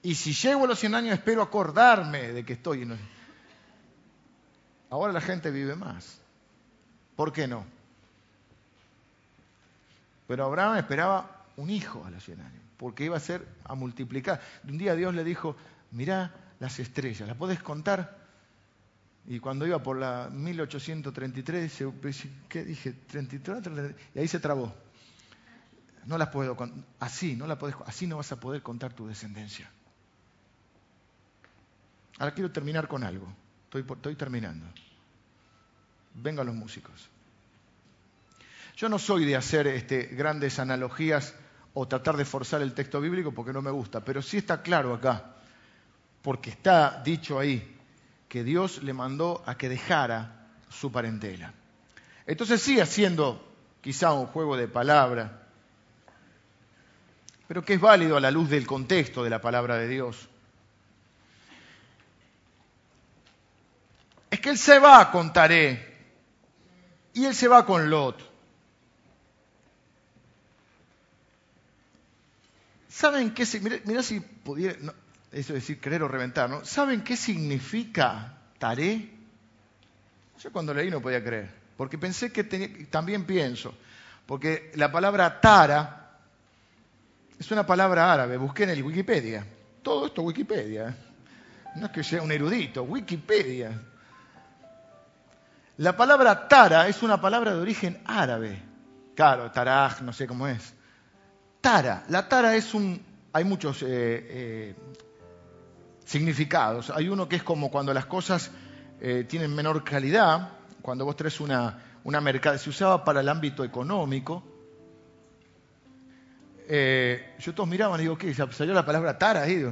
Y si llego a los 100 años, espero acordarme de que estoy en Ahora la gente vive más. ¿Por qué no? Pero Abraham esperaba un hijo a los 100 años, porque iba a ser a multiplicar. Un día Dios le dijo, mirá las estrellas, ¿las podés contar? Y cuando iba por la 1833, ¿qué dije? 33, y ahí se trabó. No las puedo contar. Así, no la podés, así no vas a poder contar tu descendencia. Ahora quiero terminar con algo. Estoy, terminando. Vengan los músicos. Yo no soy de hacer este, grandes analogías o tratar de forzar el texto bíblico porque no me gusta, pero sí está claro acá, porque está dicho ahí que Dios le mandó a que dejara su parentela. Entonces sigue haciendo quizá un juego de palabra, pero que es válido a la luz del contexto de la palabra de Dios. Es que él se va con Taré y él se va con Lot. ¿Saben qué? Mira, si pudiera, eso es decir, querer o reventar. ¿Saben qué significa Taré? Yo cuando leí no podía creer, porque pensé que también pienso, porque la palabra Tara es una palabra árabe, busqué en el Wikipedia. Todo esto Wikipedia. ¿eh? No es que sea un erudito, Wikipedia. La palabra tara es una palabra de origen árabe. Claro, taraj, no sé cómo es. Tara. La tara es un... Hay muchos eh, eh, significados. Hay uno que es como cuando las cosas eh, tienen menor calidad, cuando vos traes una, una mercadería, se usaba para el ámbito económico. yo todos miraban y digo, ¿qué? Salió la palabra tara ahí.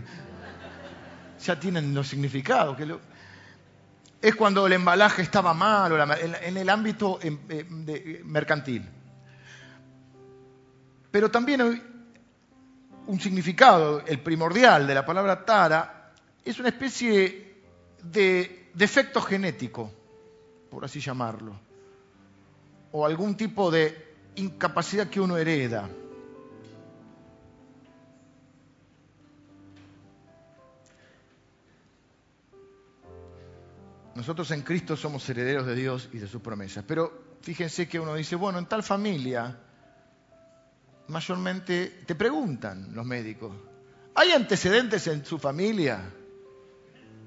Ya tienen los significados. Es cuando el embalaje estaba mal o en el ámbito em, em, mercantil. Pero también hay un significado, el primordial de la palabra tara, es una especie de defecto genético, por así llamarlo, o algún tipo de incapacidad que uno hereda. Nosotros en Cristo somos herederos de Dios y de sus promesas. Pero fíjense que uno dice, bueno, en tal familia mayormente te preguntan los médicos, ¿hay antecedentes en su familia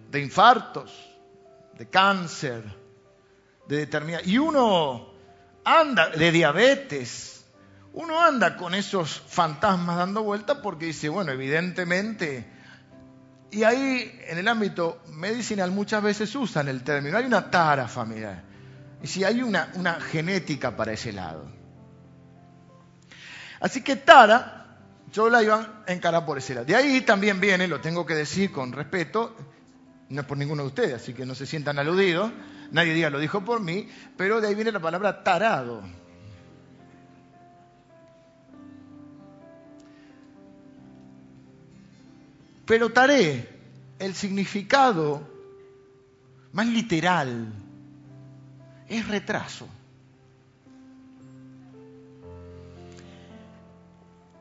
de infartos, de cáncer, de determinada... Y uno anda de diabetes, uno anda con esos fantasmas dando vueltas porque dice, bueno, evidentemente, y ahí en el ámbito medicinal muchas veces usan el término, hay una tara familiar, y si hay una, una genética para ese lado. Así que tara, yo la iba a encarar por ese lado. De ahí también viene, lo tengo que decir con respeto, no es por ninguno de ustedes, así que no se sientan aludidos, nadie diga lo dijo por mí, pero de ahí viene la palabra tarado. Pero taré, el significado más literal, es retraso.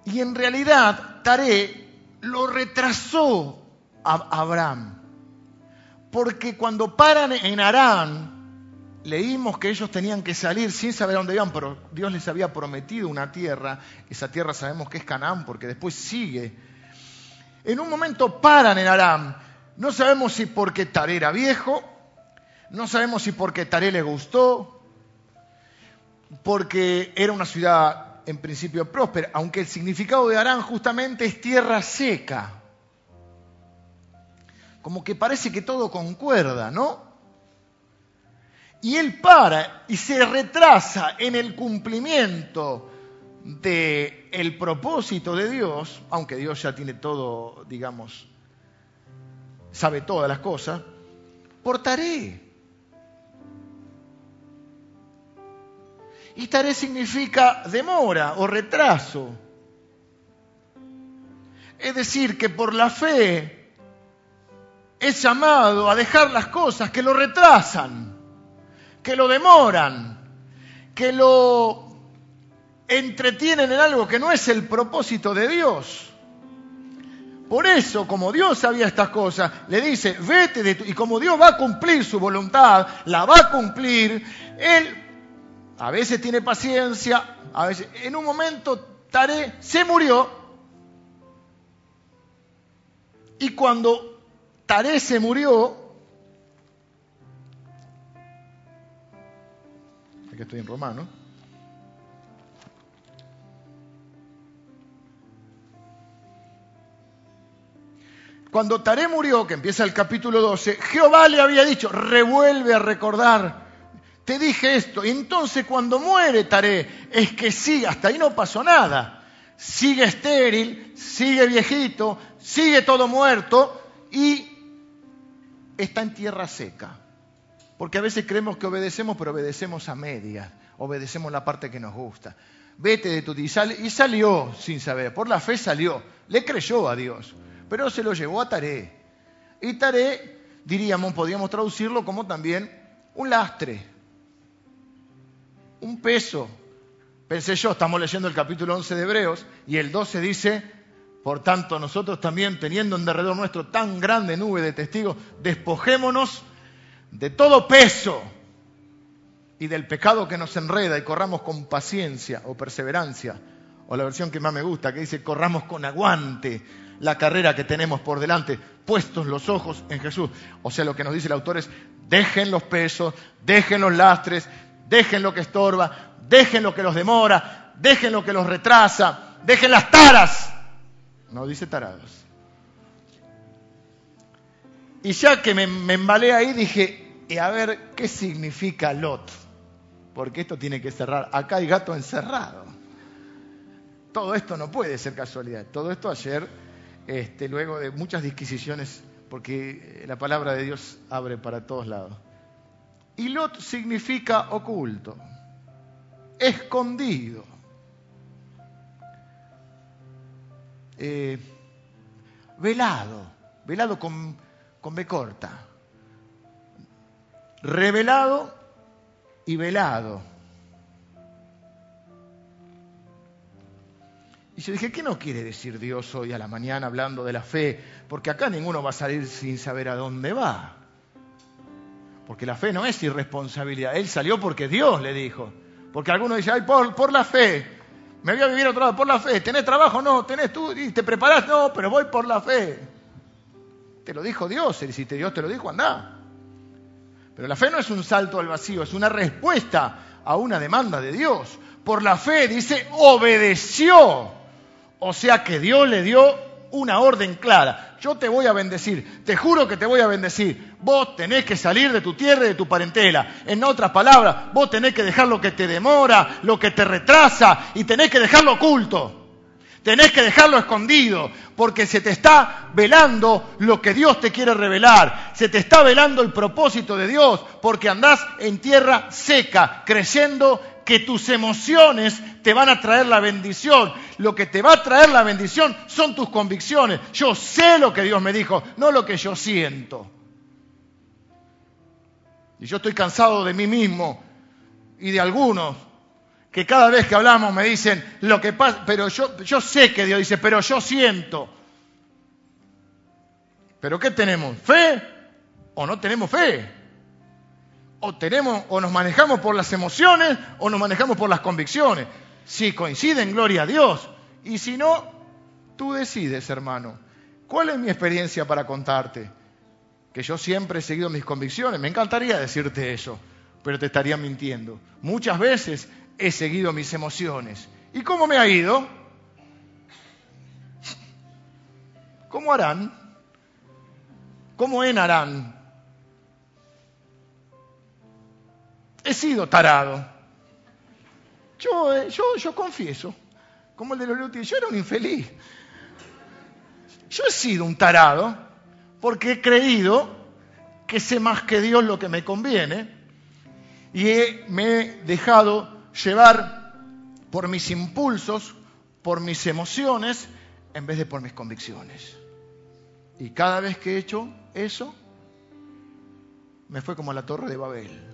Y en realidad, Taré lo retrasó a Abraham. Porque cuando paran en Arán, leímos que ellos tenían que salir sin saber dónde iban, pero Dios les había prometido una tierra. Esa tierra sabemos que es Canaán, porque después sigue. En un momento paran en Arán. No sabemos si porque Taré era viejo, no sabemos si porque Taré le gustó, porque era una ciudad en principio próspera, aunque el significado de Arán justamente es tierra seca como que parece que todo concuerda, ¿no? Y él para y se retrasa en el cumplimiento del el propósito de Dios, aunque Dios ya tiene todo, digamos, sabe todas las cosas, por Taré. Y Taré significa demora o retraso. Es decir, que por la fe es llamado a dejar las cosas que lo retrasan, que lo demoran, que lo entretienen en algo que no es el propósito de Dios. Por eso, como Dios sabía estas cosas, le dice, vete de tu... Y como Dios va a cumplir su voluntad, la va a cumplir, Él a veces tiene paciencia, a veces... En un momento, Taré se murió. Y cuando Taré se murió. Aquí estoy en romano. Cuando Taré murió, que empieza el capítulo 12, Jehová le había dicho, revuelve a recordar, te dije esto. Entonces cuando muere Taré, es que sigue, hasta ahí no pasó nada. Sigue estéril, sigue viejito, sigue todo muerto y está en tierra seca. Porque a veces creemos que obedecemos, pero obedecemos a medias, obedecemos la parte que nos gusta. Vete de tu y, y salió sin saber, por la fe salió, le creyó a Dios, pero se lo llevó a Taré. Y Taré, diríamos, podríamos traducirlo como también un lastre, un peso. Pensé yo, estamos leyendo el capítulo 11 de Hebreos y el 12 dice, por tanto, nosotros también, teniendo en derredor nuestro tan grande nube de testigos, despojémonos de todo peso y del pecado que nos enreda y corramos con paciencia o perseverancia, o la versión que más me gusta, que dice, corramos con aguante la carrera que tenemos por delante, puestos los ojos en Jesús. O sea, lo que nos dice el autor es, dejen los pesos, dejen los lastres, dejen lo que estorba, dejen lo que los demora, dejen lo que los retrasa, dejen las taras no dice tarados. Y ya que me, embalé ahí, dije, y a ver, ¿qué significa Lot? Porque esto tiene que cerrar. Acá hay gato encerrado. Todo esto no puede ser casualidad. Todo esto ayer, este, luego de muchas disquisiciones, porque la palabra de Dios abre para todos lados. Y Lot significa oculto, escondido. Eh, velado, velado con, con B corta, revelado y velado. Y yo dije, ¿qué no quiere decir Dios hoy a la mañana hablando de la fe? Porque acá ninguno va a salir sin saber a dónde va. Porque la fe no es irresponsabilidad. Él salió porque Dios le dijo. Porque algunos dicen, ay, por, por la fe Me voy a vivir otro lado por la fe. ¿Tenés trabajo? No. ¿Tenés tú? ¿Y te preparás? No, pero voy por la fe. Te lo dijo Dios. Y si Dios te lo dijo, anda. Pero la fe no es un salto al vacío, es una respuesta a una demanda de Dios. Por la fe, dice, obedeció. O sea que Dios le dio una orden clara. Yo te voy a bendecir, te juro que te voy a bendecir. Vos tenés que salir de tu tierra y de tu parentela. En otras palabras, vos tenés que dejar lo que te demora, lo que te retrasa y tenés que dejarlo oculto. Tenés que dejarlo escondido, porque se te está velando lo que Dios te quiere revelar. Se te está velando el propósito de Dios, porque andás en tierra seca, creyendo que tus emociones te van a traer la bendición. Lo que te va a traer la bendición son tus convicciones. Yo sé lo que Dios me dijo, no lo que yo siento. Y yo estoy cansado de mí mismo y de algunos que cada vez que hablamos me dicen lo que pasa, pero yo, sé que Dios dice, pero yo siento. ¿Pero qué tenemos? ¿Fe o no tenemos fe? O tenemos, o nos manejamos por las emociones o nos manejamos por las convicciones. Si coinciden, gloria a Dios. Y si no, tú decides, hermano. ¿Cuál es mi experiencia para contarte? Que yo siempre he seguido mis convicciones. Me encantaría decirte eso, pero te estaría mintiendo. Muchas veces he seguido mis emociones. ¿Y cómo me ha ido? ¿Cómo harán? ¿Cómo en He sido tarado. Yo, eh, yo, yo confieso, como el de los Lutis, yo era un infeliz. Yo he sido un tarado porque he creído que sé más que Dios lo que me conviene y me he dejado llevar por mis impulsos, por mis emociones, en vez de por mis convicciones. Y cada vez que he hecho eso, me fue como la torre de Babel.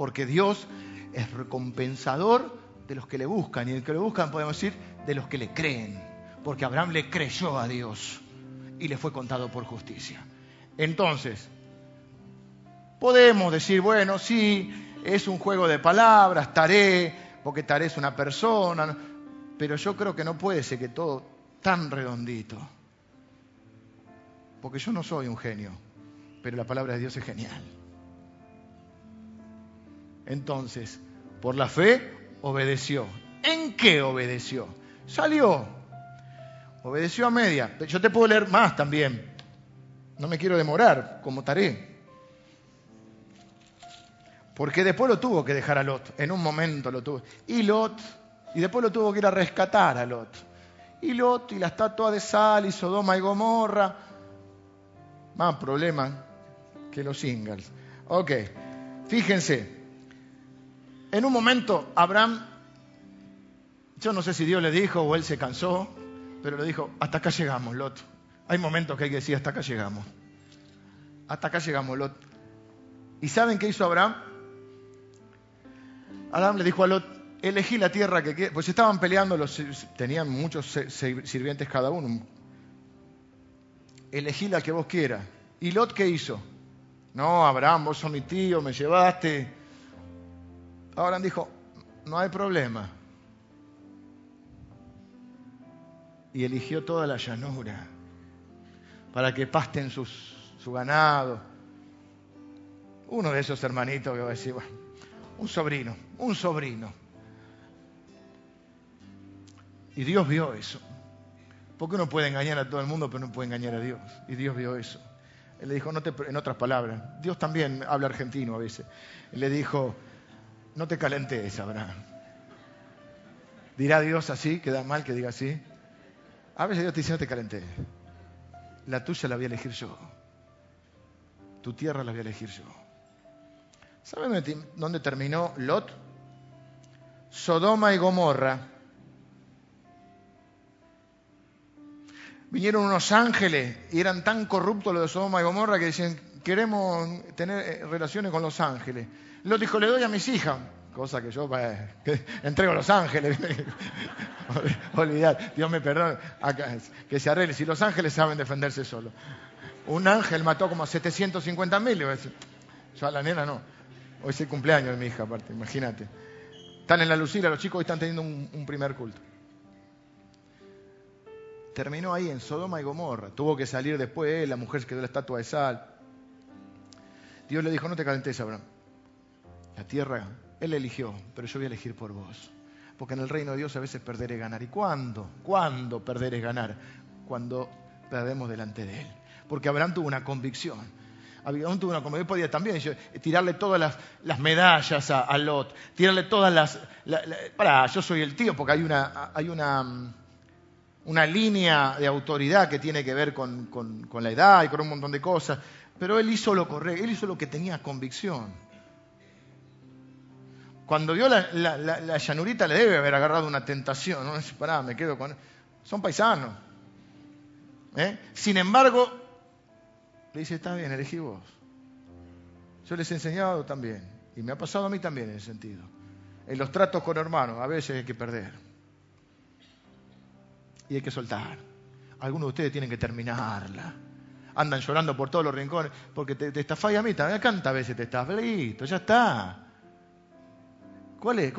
Porque Dios es recompensador de los que le buscan. Y el que le buscan, podemos decir, de los que le creen. Porque Abraham le creyó a Dios y le fue contado por justicia. Entonces, podemos decir, bueno, sí, es un juego de palabras, taré, porque taré es una persona, pero yo creo que no puede ser que todo tan redondito. Porque yo no soy un genio, pero la palabra de Dios es genial. Entonces, por la fe obedeció. ¿En qué obedeció? Salió. Obedeció a media. Yo te puedo leer más también. No me quiero demorar, como taré. Porque después lo tuvo que dejar a Lot, en un momento lo tuvo. Y Lot, y después lo tuvo que ir a rescatar a Lot. Y Lot y la estatua de Sal y Sodoma y Gomorra. Más problema que los singles. Ok, fíjense. En un momento Abraham, yo no sé si Dios le dijo o él se cansó, pero le dijo, hasta acá llegamos, Lot. Hay momentos que hay que decir, hasta acá llegamos. Hasta acá llegamos, Lot. ¿Y saben qué hizo Abraham? Adán le dijo a Lot, elegí la tierra que quieras. Pues estaban peleando, los, tenían muchos sirvientes cada uno. Elegí la que vos quieras. ¿Y Lot qué hizo? No, Abraham, vos sos mi tío, me llevaste. Abraham dijo, no hay problema. Y eligió toda la llanura para que pasten sus, su ganado. Uno de esos hermanitos que va a decir, bueno, un sobrino, un sobrino. Y Dios vio eso. Porque uno puede engañar a todo el mundo, pero no puede engañar a Dios. Y Dios vio eso. Él le dijo, en otras palabras, Dios también habla argentino a veces. Él le dijo, no te calentes, Abraham. ¿Dirá Dios así? ¿Queda mal que diga así? A veces Dios te dice, no te calentes. La tuya la voy a elegir yo. Tu tierra la voy a elegir yo. ¿Saben dónde terminó Lot? Sodoma y Gomorra. Vinieron unos ángeles y eran tan corruptos los de Sodoma y Gomorra que decían, queremos tener eh, relaciones con los ángeles. Lot dijo, le doy a mis hijas, cosa que yo entrego a los ángeles. Olvidar, Dios me perdone, que se arregle. Si los ángeles saben defenderse solos. Un ángel mató como a 750 mil, yo a la nena no. Hoy es el cumpleaños de mi hija, aparte, imagínate. Están en la Lucila, los chicos hoy están teniendo un, primer culto. Terminó ahí en Sodoma y Gomorra. Tuvo que salir después, la mujer se quedó la estatua de sal. Dios le dijo, no te calentes, Abraham. La tierra, Él eligió, pero yo voy a elegir por vos. Porque en el reino de Dios a veces perder es ganar. ¿Y cuándo? ¿Cuándo perder es ganar? Cuando perdemos delante de Él. Porque Abraham tuvo una convicción Abraham tuvo una convicción, podía también tirarle todas las, medallas a, Lot, tirarle todas las... para, yo soy el tío, porque hay una, hay una, una línea de autoridad que tiene que ver con, con la edad y con un montón de cosas, pero él hizo lo correcto, él hizo lo que tenía convicción. Cuando vio la, la, llanurita le debe haber agarrado una tentación, no pará, me quedo con... Son paisanos. ¿eh? Sin embargo, le dice, está bien, elegí vos. Yo les he enseñado también, y me ha pasado a mí también en ese sentido. En los tratos con hermanos, a veces hay que perder. Y hay que soltar. Algunos de ustedes tienen que terminarla. Andan llorando por todos los rincones, porque te, te estafáis a mí también. ¿Cuántas veces te estás? Listo, ya está. ¿Cuál es?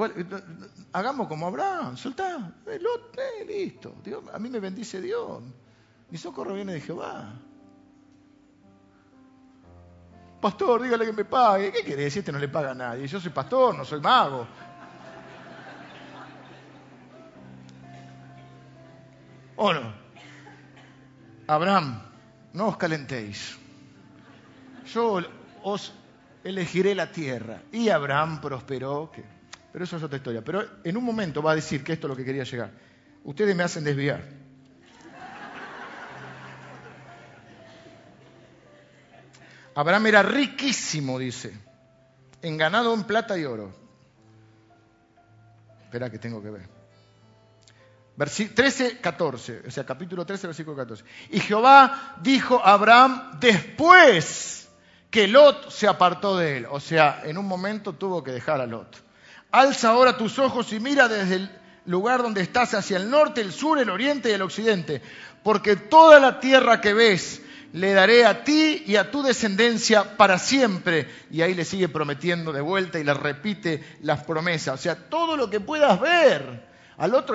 Hagamos como Abraham, soltá. Eh, listo. a mí me bendice Dios. Mi socorro viene de Jehová. Pastor, dígale que me pague. ¿Qué quiere decir? Este no le paga a nadie. Yo soy pastor, no soy mago. ¿O no? Abraham, no os calentéis. Yo os elegiré la tierra. Y Abraham prosperó. Pero eso es otra historia. Pero en un momento va a decir que esto es lo que quería llegar. Ustedes me hacen desviar. Abraham era riquísimo, dice, en ganado, en plata y oro. Espera que tengo que ver. 13, 14, o sea, capítulo 13, versículo 14. Y Jehová dijo a Abraham después que Lot se apartó de él. O sea, en un momento tuvo que dejar a Lot. Alza ahora tus ojos y mira desde el lugar donde estás hacia el norte, el sur, el oriente y el occidente. Porque toda la tierra que ves le daré a ti y a tu descendencia para siempre. Y ahí le sigue prometiendo de vuelta y le repite las promesas. O sea, todo lo que puedas ver al otro